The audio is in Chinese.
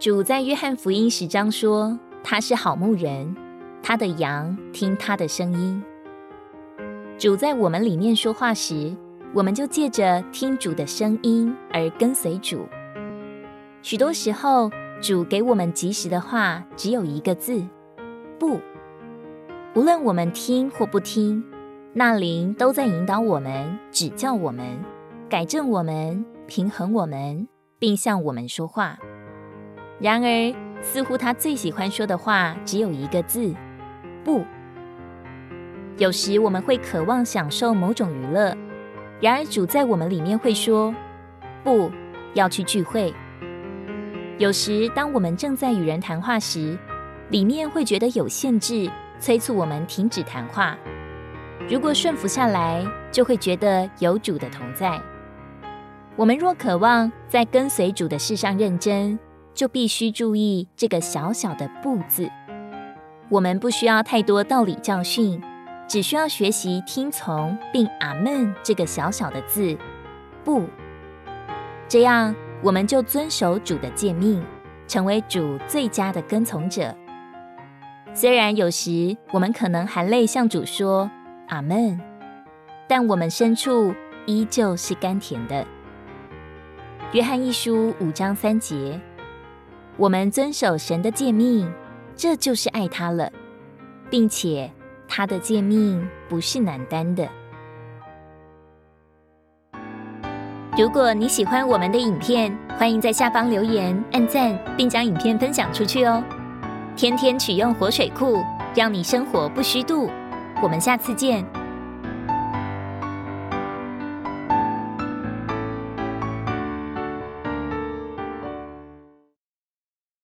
主在约翰福音十章说：“他是好牧人，他的羊听他的声音。”主在我们里面说话时，我们就借着听主的声音而跟随主。许多时候，主给我们及时的话只有一个字：“不。”无论我们听或不听，那灵都在引导我们、指教我们、改正我们、平衡我们，并向我们说话。然而，似乎他最喜欢说的话只有一个字：“不。”有时我们会渴望享受某种娱乐，然而主在我们里面会说：“不，要去聚会。”有时，当我们正在与人谈话时，里面会觉得有限制，催促我们停止谈话。如果顺服下来，就会觉得有主的同在。我们若渴望在跟随主的事上认真，就必须注意这个小小的“不”字。我们不需要太多道理教训，只需要学习听从并“阿门”这个小小的字“不”。这样，我们就遵守主的诫命，成为主最佳的跟从者。虽然有时我们可能含泪向主说“阿门”，但我们深处依旧是甘甜的。约翰一书五章三节。我们遵守神的诫命，这就是爱他了，并且他的诫命不是难担的。如果你喜欢我们的影片，欢迎在下方留言、按赞，并将影片分享出去哦。天天取用活水库，让你生活不虚度。我们下次见。